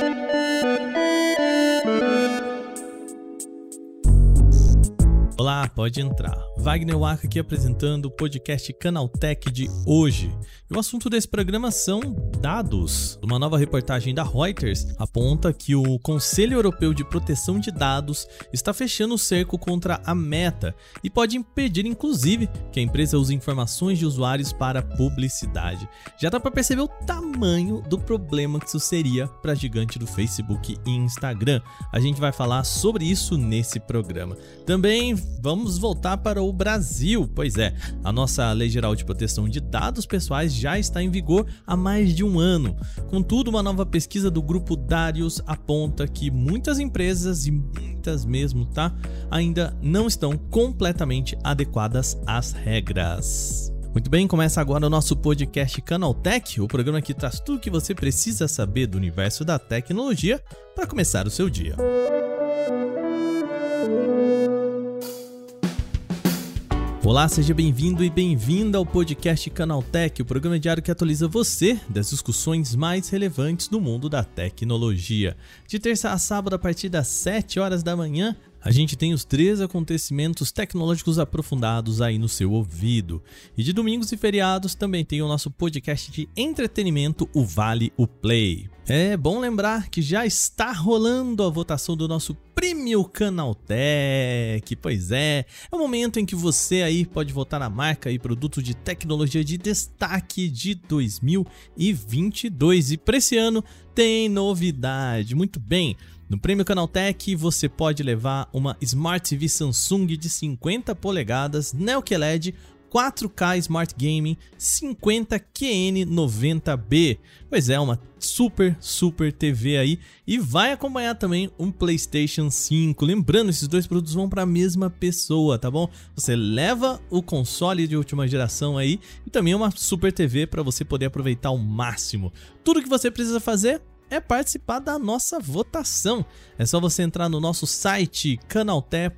Música Olá, pode entrar. Wagner Waka aqui apresentando o podcast Canaltech de hoje. E o assunto desse programa são dados. Uma nova reportagem da Reuters aponta que o Conselho Europeu de Proteção de Dados está fechando o cerco contra a Meta e pode impedir, inclusive, que a empresa use informações de usuários para publicidade. Já dá para perceber o tamanho do problema que isso seria para a gigante do Facebook e Instagram. A gente vai falar sobre isso nesse programa. Também vamos voltar para o Brasil. Pois é, a nossa Lei Geral de Proteção de Dados Pessoais já está em vigor há mais de um ano. Contudo, uma nova pesquisa do grupo Darius aponta que muitas empresas, e muitas mesmo, tá? Ainda não estão completamente adequadas às regras. Muito bem, começa agora o nosso podcast Canaltech, o programa que traz tudo o que você precisa saber do universo da tecnologia para começar o seu dia. Olá, seja bem-vindo e bem-vinda ao podcast Canaltech, o programa diário que atualiza você das discussões mais relevantes do mundo da tecnologia. De terça a sábado, a partir das 7 horas da manhã, a gente tem os três acontecimentos tecnológicos aprofundados aí no seu ouvido. E de domingos e feriados também tem o nosso podcast de entretenimento, o Vale o Play. É bom lembrar que já está rolando a votação do nosso Prêmio Canaltech. Pois é, é o momento em que você aí pode votar na marca e produto de tecnologia de destaque de 2022. E para esse ano tem novidade. Muito bem. No Prêmio Canaltech você pode levar uma Smart TV Samsung de 50 polegadas Neo QLED 4K Smart Gaming 50QN90B. Pois é, uma super, super TV aí. E vai acompanhar também um PlayStation 5. Lembrando, esses dois produtos vão para a mesma pessoa, tá bom? Você leva o console de última geração aí e também uma super TV para você poder aproveitar ao máximo. Tudo que você precisa fazer é participar da nossa votação. É só você entrar no nosso site canalté.ch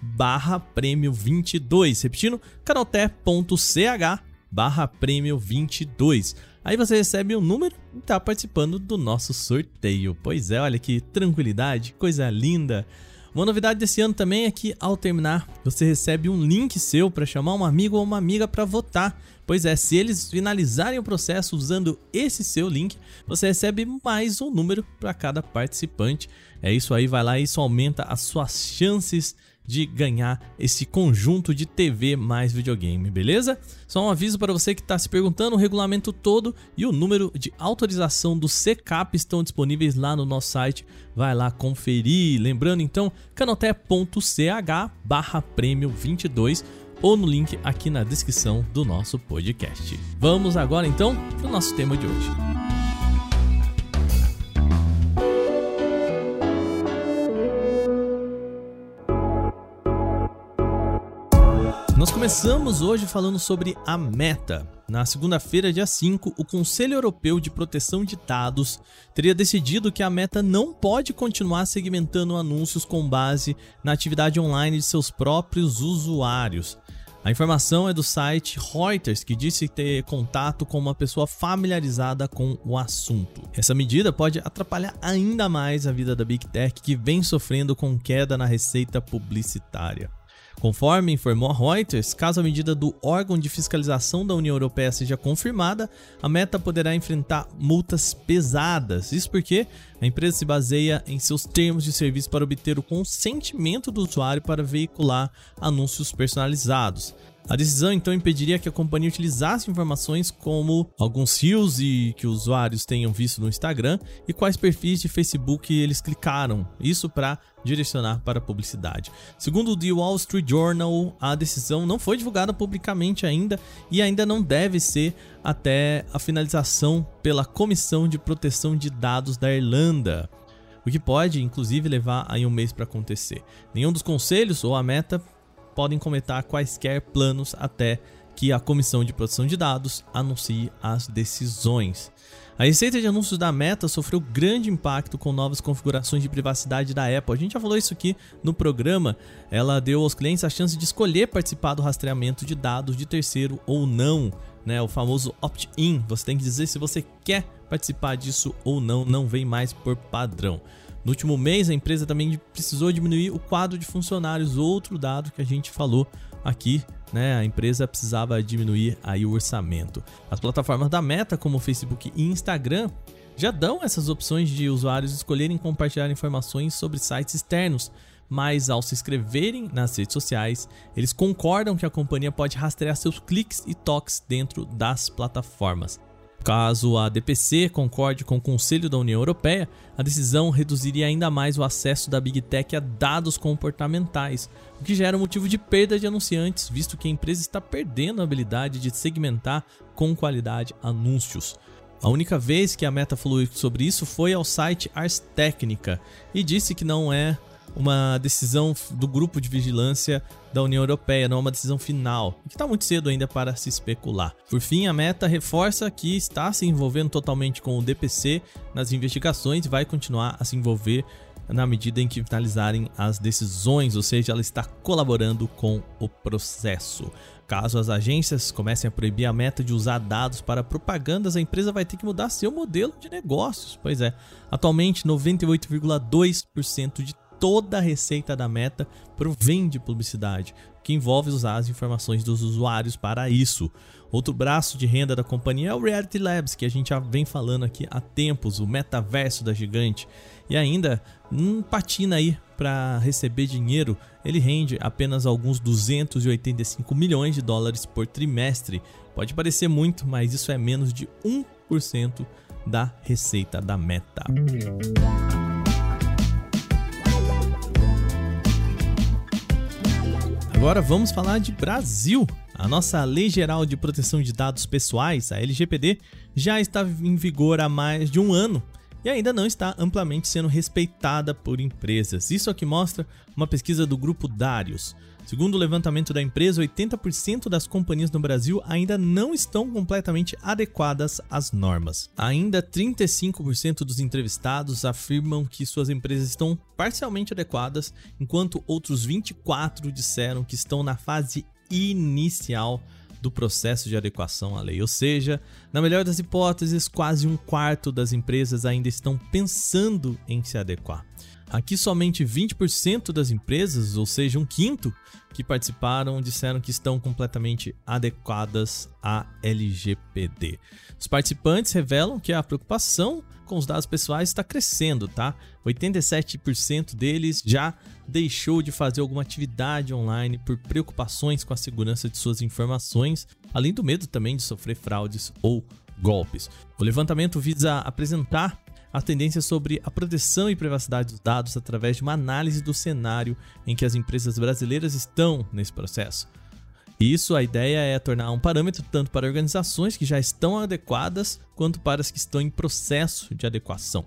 barra prêmio 22. Repetindo, canalté.ch barra prêmio 22. Aí você recebe um número e está participando do nosso sorteio. Pois é, olha que tranquilidade, coisa linda. Uma novidade desse ano também é que ao terminar, você recebe um link seu para chamar um amigo ou uma amiga para votar. Pois é, se eles finalizarem o processo usando esse seu link, você recebe mais um número para cada participante. É isso aí, vai lá isso aumenta as suas chances de ganhar esse conjunto de TV mais videogame, beleza? Só um aviso para você que está se perguntando: o regulamento todo e o número de autorização do CCAP estão disponíveis lá no nosso site. Vai lá conferir. Lembrando então, canoté.ch prêmio 22 ou no link aqui na descrição do nosso podcast. Vamos agora então para o nosso tema de hoje. Nós começamos hoje falando sobre a Meta. Na segunda-feira, dia 5, o Conselho Europeu de Proteção de Dados teria decidido que a Meta não pode continuar segmentando anúncios com base na atividade online de seus próprios usuários. A informação é do site Reuters, que disse ter contato com uma pessoa familiarizada com o assunto. Essa medida pode atrapalhar ainda mais a vida da Big Tech, que vem sofrendo com queda na receita publicitária. Conforme informou a Reuters, caso a medida do órgão de fiscalização da União Europeia seja confirmada, a Meta poderá enfrentar multas pesadas. Isso porque a empresa se baseia em seus termos de serviço para obter o consentimento do usuário para veicular anúncios personalizados. A decisão então impediria que a companhia utilizasse informações como alguns rios e que usuários tenham visto no Instagram e quais perfis de Facebook eles clicaram, isso para direcionar para publicidade. Segundo o The Wall Street Journal, a decisão não foi divulgada publicamente ainda e ainda não deve ser até a finalização pela Comissão de Proteção de Dados da Irlanda o que pode inclusive levar aí um mês para acontecer. Nenhum dos conselhos ou a meta podem comentar quaisquer planos até que a Comissão de Proteção de Dados anuncie as decisões. A receita de anúncios da Meta sofreu grande impacto com novas configurações de privacidade da Apple. A gente já falou isso aqui no programa. Ela deu aos clientes a chance de escolher participar do rastreamento de dados de terceiro ou não, né? O famoso opt-in. Você tem que dizer se você quer participar disso ou não, não vem mais por padrão. No último mês, a empresa também precisou diminuir o quadro de funcionários, outro dado que a gente falou aqui, né? A empresa precisava diminuir aí o orçamento. As plataformas da Meta, como Facebook e Instagram, já dão essas opções de usuários escolherem compartilhar informações sobre sites externos, mas ao se inscreverem nas redes sociais, eles concordam que a companhia pode rastrear seus cliques e toques dentro das plataformas. Caso a DPC concorde com o Conselho da União Europeia, a decisão reduziria ainda mais o acesso da Big Tech a dados comportamentais, o que gera motivo de perda de anunciantes, visto que a empresa está perdendo a habilidade de segmentar com qualidade anúncios. A única vez que a Meta falou sobre isso foi ao site Ars Technica e disse que não é uma decisão do grupo de vigilância da União Europeia, não é uma decisão final, que está muito cedo ainda para se especular. Por fim, a Meta reforça que está se envolvendo totalmente com o DPC nas investigações e vai continuar a se envolver na medida em que finalizarem as decisões, ou seja, ela está colaborando com o processo. Caso as agências comecem a proibir a meta de usar dados para propagandas, a empresa vai ter que mudar seu modelo de negócios. Pois é, atualmente 98,2% de toda a receita da Meta provém de publicidade, que envolve usar as informações dos usuários para isso. Outro braço de renda da companhia é o Reality Labs, que a gente já vem falando aqui há tempos, o metaverso da gigante. E ainda um patina aí para receber dinheiro, ele rende apenas alguns 285 milhões de dólares por trimestre. Pode parecer muito, mas isso é menos de 1% da receita da Meta. Agora vamos falar de Brasil. A nossa Lei Geral de Proteção de Dados Pessoais, a LGPD, já está em vigor há mais de um ano e ainda não está amplamente sendo respeitada por empresas. Isso é o que mostra uma pesquisa do grupo Darius. Segundo o levantamento da empresa, 80% das companhias no Brasil ainda não estão completamente adequadas às normas. Ainda 35% dos entrevistados afirmam que suas empresas estão parcialmente adequadas, enquanto outros 24 disseram que estão na fase inicial do processo de adequação à lei. Ou seja, na melhor das hipóteses, quase um quarto das empresas ainda estão pensando em se adequar. Aqui, somente 20% das empresas, ou seja, um quinto, que participaram disseram que estão completamente adequadas à LGPD. Os participantes revelam que a preocupação com os dados pessoais está crescendo, tá? 87% deles já deixou de fazer alguma atividade online por preocupações com a segurança de suas informações, além do medo também de sofrer fraudes ou golpes. O levantamento visa apresentar as tendências sobre a proteção e privacidade dos dados através de uma análise do cenário em que as empresas brasileiras estão nesse processo. Isso, a ideia é tornar um parâmetro tanto para organizações que já estão adequadas quanto para as que estão em processo de adequação.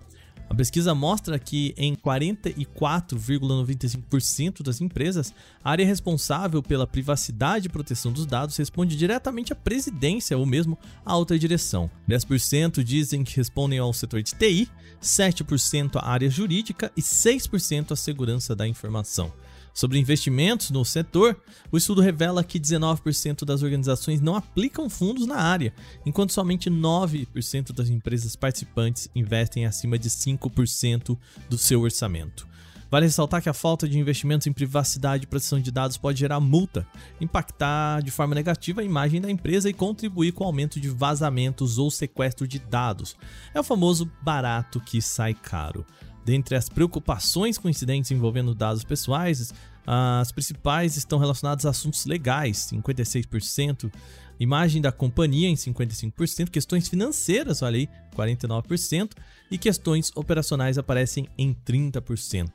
A pesquisa mostra que em 44,95% das empresas, a área responsável pela privacidade e proteção dos dados responde diretamente à presidência ou mesmo à alta direção. 10% dizem que respondem ao setor de TI, 7% à área jurídica e 6% à segurança da informação. Sobre investimentos no setor, o estudo revela que 19% das organizações não aplicam fundos na área, enquanto somente 9% das empresas participantes investem acima de 5% do seu orçamento. Vale ressaltar que a falta de investimentos em privacidade e proteção de dados pode gerar multa, impactar de forma negativa a imagem da empresa e contribuir com o aumento de vazamentos ou sequestro de dados. É o famoso barato que sai caro. Dentre as preocupações com incidentes envolvendo dados pessoais, as principais estão relacionadas a assuntos legais, 56%, imagem da companhia em 55%, questões financeiras, olha aí, 49%, e questões operacionais aparecem em 30%.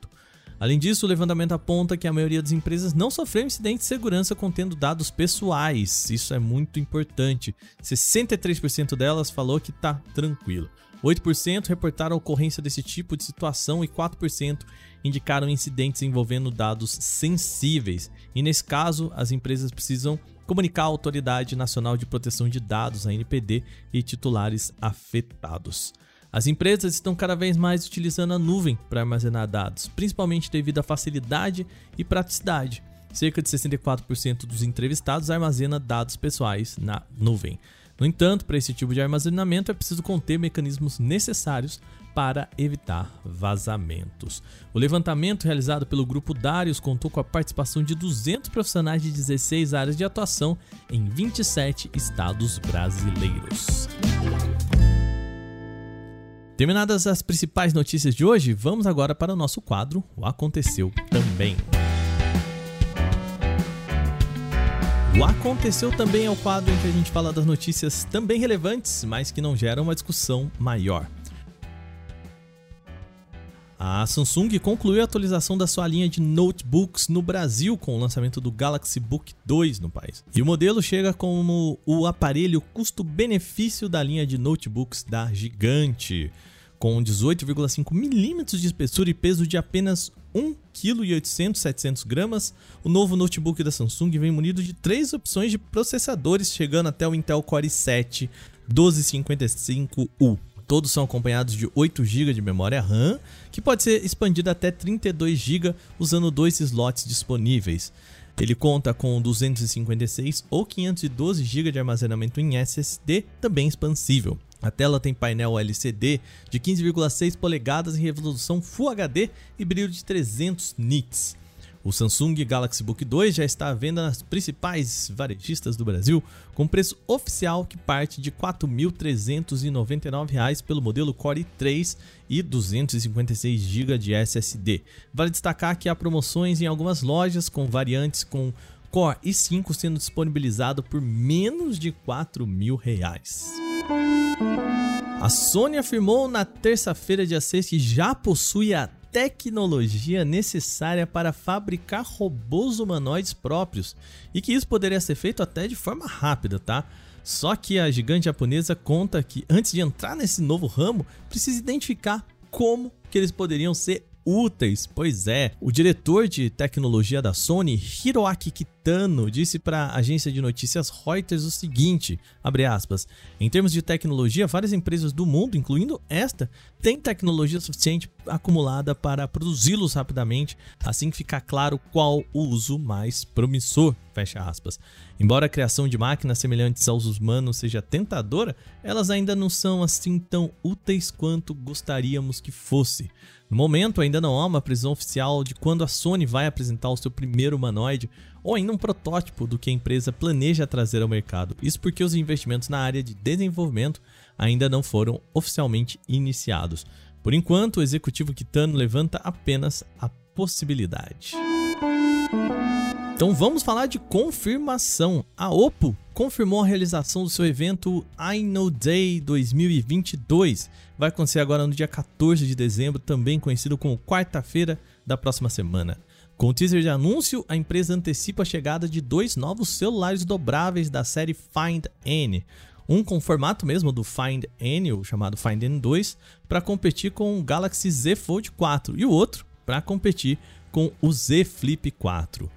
Além disso, o levantamento aponta que a maioria das empresas não sofreu incidente de segurança contendo dados pessoais. Isso é muito importante. 63% delas falou que está tranquilo. 8% reportaram ocorrência desse tipo de situação e 4% indicaram incidentes envolvendo dados sensíveis. E nesse caso, as empresas precisam comunicar à Autoridade Nacional de Proteção de Dados, a NPD, e titulares afetados. As empresas estão cada vez mais utilizando a nuvem para armazenar dados, principalmente devido à facilidade e praticidade. Cerca de 64% dos entrevistados armazena dados pessoais na nuvem. No entanto, para esse tipo de armazenamento é preciso conter mecanismos necessários para evitar vazamentos. O levantamento realizado pelo grupo Darius contou com a participação de 200 profissionais de 16 áreas de atuação em 27 estados brasileiros. Terminadas as principais notícias de hoje, vamos agora para o nosso quadro O Aconteceu Também. O Aconteceu Também é o quadro em que a gente fala das notícias também relevantes, mas que não geram uma discussão maior. A Samsung concluiu a atualização da sua linha de notebooks no Brasil com o lançamento do Galaxy Book 2 no país. E o modelo chega como o aparelho custo-benefício da linha de notebooks da Gigante, com 18,5 milímetros de espessura e peso de apenas 1 kg e 800, 700 gramas. O novo notebook da Samsung vem munido de três opções de processadores, chegando até o Intel Core i7 1255U. Todos são acompanhados de 8 GB de memória RAM, que pode ser expandida até 32 GB usando dois slots disponíveis. Ele conta com 256 ou 512 GB de armazenamento em SSD, também expansível. A tela tem painel LCD de 15,6 polegadas em resolução Full HD e brilho de 300 nits. O Samsung Galaxy Book 2 já está à venda nas principais varejistas do Brasil, com preço oficial que parte de R$ 4.399 pelo modelo Core i3 e 256 GB de SSD. Vale destacar que há promoções em algumas lojas com variantes com Core i5 sendo disponibilizado por menos de R$ 4.000. A Sony afirmou na terça-feira, dia 6, que já possui a tecnologia necessária para fabricar robôs humanoides próprios e que isso poderia ser feito até de forma rápida, tá? Só que a gigante japonesa conta que antes de entrar nesse novo ramo, precisa identificar como que eles poderiam ser úteis. Pois é, o diretor de tecnologia da Sony, Hiroaki Kitano, disse para a agência de notícias Reuters o seguinte, aspas, em termos de tecnologia, várias empresas do mundo, incluindo esta, têm tecnologia suficiente acumulada para produzi-los rapidamente, assim que ficar claro qual o uso mais promissor, fecha aspas. Embora a criação de máquinas semelhantes aos humanos seja tentadora, elas ainda não são assim tão úteis quanto gostaríamos que fosse. No momento, ainda não há uma previsão oficial de quando a Sony vai apresentar o seu primeiro humanoide ou ainda um protótipo do que a empresa planeja trazer ao mercado. Isso porque os investimentos na área de desenvolvimento ainda não foram oficialmente iniciados. Por enquanto, o executivo Kitano levanta apenas a possibilidade. Então vamos falar de confirmação. A Oppo confirmou a realização do seu evento I Know Day 2022. Vai acontecer agora no dia 14 de dezembro, também conhecido como quarta-feira da próxima semana. Com o teaser de anúncio, a empresa antecipa a chegada de dois novos celulares dobráveis da série Find N. Um com formato mesmo do Find N, o chamado Find N2, para competir com o Galaxy Z Fold 4 e o outro para competir com o Z Flip 4.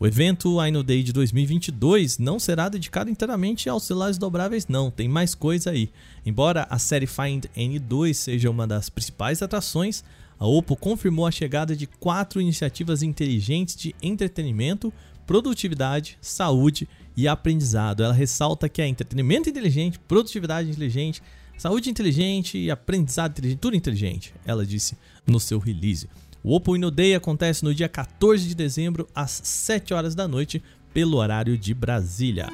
O evento I Day de 2022 não será dedicado inteiramente aos celulares dobráveis, não, tem mais coisa aí. Embora a série Find N2 seja uma das principais atrações, a Oppo confirmou a chegada de quatro iniciativas inteligentes de entretenimento, produtividade, saúde e aprendizado. Ela ressalta que é entretenimento inteligente, produtividade inteligente, saúde inteligente e aprendizado inteligente, tudo inteligente, ela disse no seu release. O Oppo Inno Day acontece no dia 14 de dezembro, às 7 horas da noite, pelo horário de Brasília.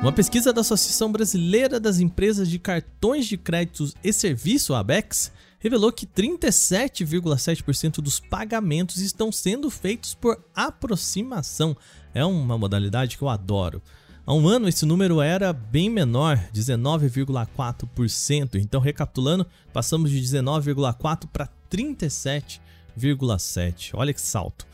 Uma pesquisa da Associação Brasileira das Empresas de Cartões de Créditos e Serviço, ABEX, revelou que 37,7% dos pagamentos estão sendo feitos por aproximação. É uma modalidade que eu adoro. Há um ano esse número era bem menor, 19,4%. Então, recapitulando, passamos de 19,4% para 37,7%. Olha que salto.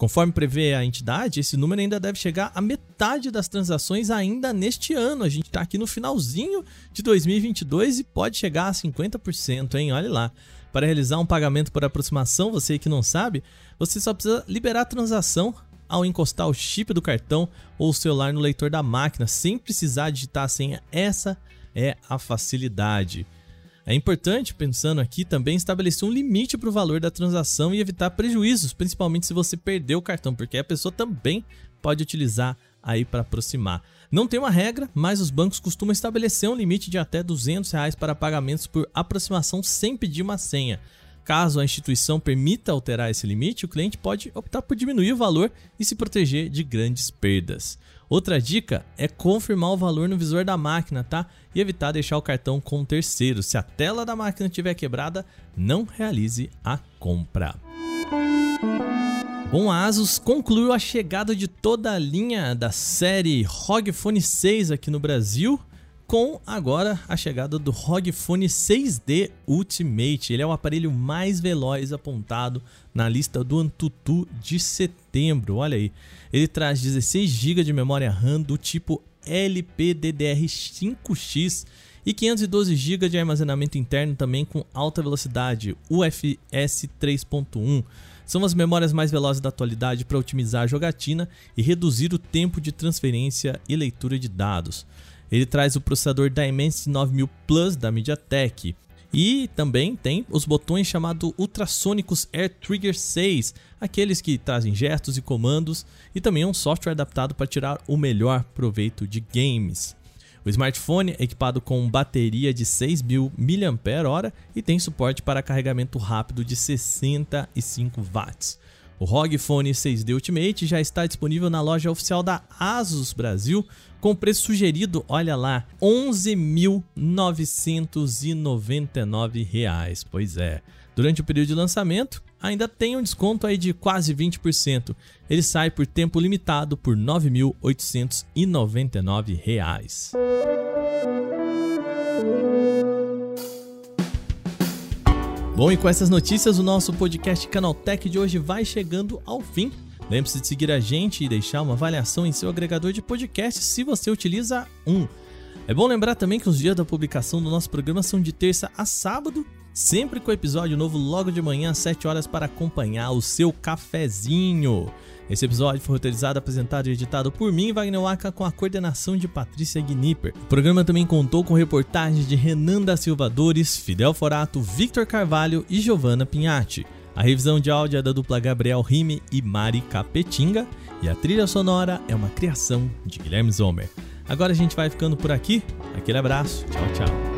Conforme prevê a entidade, esse número ainda deve chegar a metade das transações ainda neste ano. A gente está aqui no finalzinho de 2022 e pode chegar a 50%, hein? Olha lá. Para realizar um pagamento por aproximação, você que não sabe, você só precisa liberar a transação ao encostar o chip do cartão ou o celular no leitor da máquina sem precisar digitar a senha. Essa é a facilidade. É importante, pensando aqui, também estabelecer um limite para o valor da transação e evitar prejuízos, principalmente se você perdeu o cartão, porque a pessoa também pode utilizar aí para aproximar. Não tem uma regra, mas os bancos costumam estabelecer um limite de até 200 reais para pagamentos por aproximação sem pedir uma senha. Caso a instituição permita alterar esse limite, o cliente pode optar por diminuir o valor e se proteger de grandes perdas. Outra dica é confirmar o valor no visor da máquina, tá? E evitar deixar o cartão com um terceiro. Se a tela da máquina estiver quebrada, não realize a compra. Bom, a Asus concluiu a chegada de toda a linha da série ROG Phone 6 aqui no Brasil, com agora a chegada do ROG Phone 6D Ultimate. Ele é o aparelho mais veloz apontado na lista do Antutu de setembro. Olha aí, ele traz 16 GB de memória RAM do tipo LPDDR5X e 512 GB de armazenamento interno também com alta velocidade UFS 3.1 são as memórias mais velozes da atualidade para otimizar a jogatina e reduzir o tempo de transferência e leitura de dados. Ele traz o processador Dimensity 9000 Plus da MediaTek. E também tem os botões chamados ultrassônicos Air Trigger 6, aqueles que trazem gestos e comandos, e também um software adaptado para tirar o melhor proveito de games. O smartphone é equipado com bateria de 6.000 mAh e tem suporte para carregamento rápido de 65 watts. O ROG Phone 6D Ultimate já está disponível na loja oficial da Asus Brasil com preço sugerido, olha lá, R$ 11.999. Pois é. Durante o período de lançamento, ainda tem um desconto aí de quase 20%. Ele sai por tempo limitado por R$ 9.899. Bom, e com essas notícias, o nosso podcast Canaltech de hoje vai chegando ao fim. Lembre-se de seguir a gente e deixar uma avaliação em seu agregador de podcast se você utiliza um. É bom lembrar também que os dias da publicação do nosso programa são de terça a sábado, sempre com episódio novo logo de manhã às 7 horas para acompanhar o seu cafezinho. Esse episódio foi roteirizado, apresentado e editado por mim, Wagner Waka, com a coordenação de Patrícia Gnipper. O programa também contou com reportagens de Renan da Silva Dores, Fidel Forato, Victor Carvalho e Giovanna Pinhatti. A revisão de áudio é da dupla Gabriel Rime e Mari Capetinga e a trilha sonora é uma criação de Guilherme Zomer. Agora a gente vai ficando por aqui. Aquele abraço. Tchau, tchau.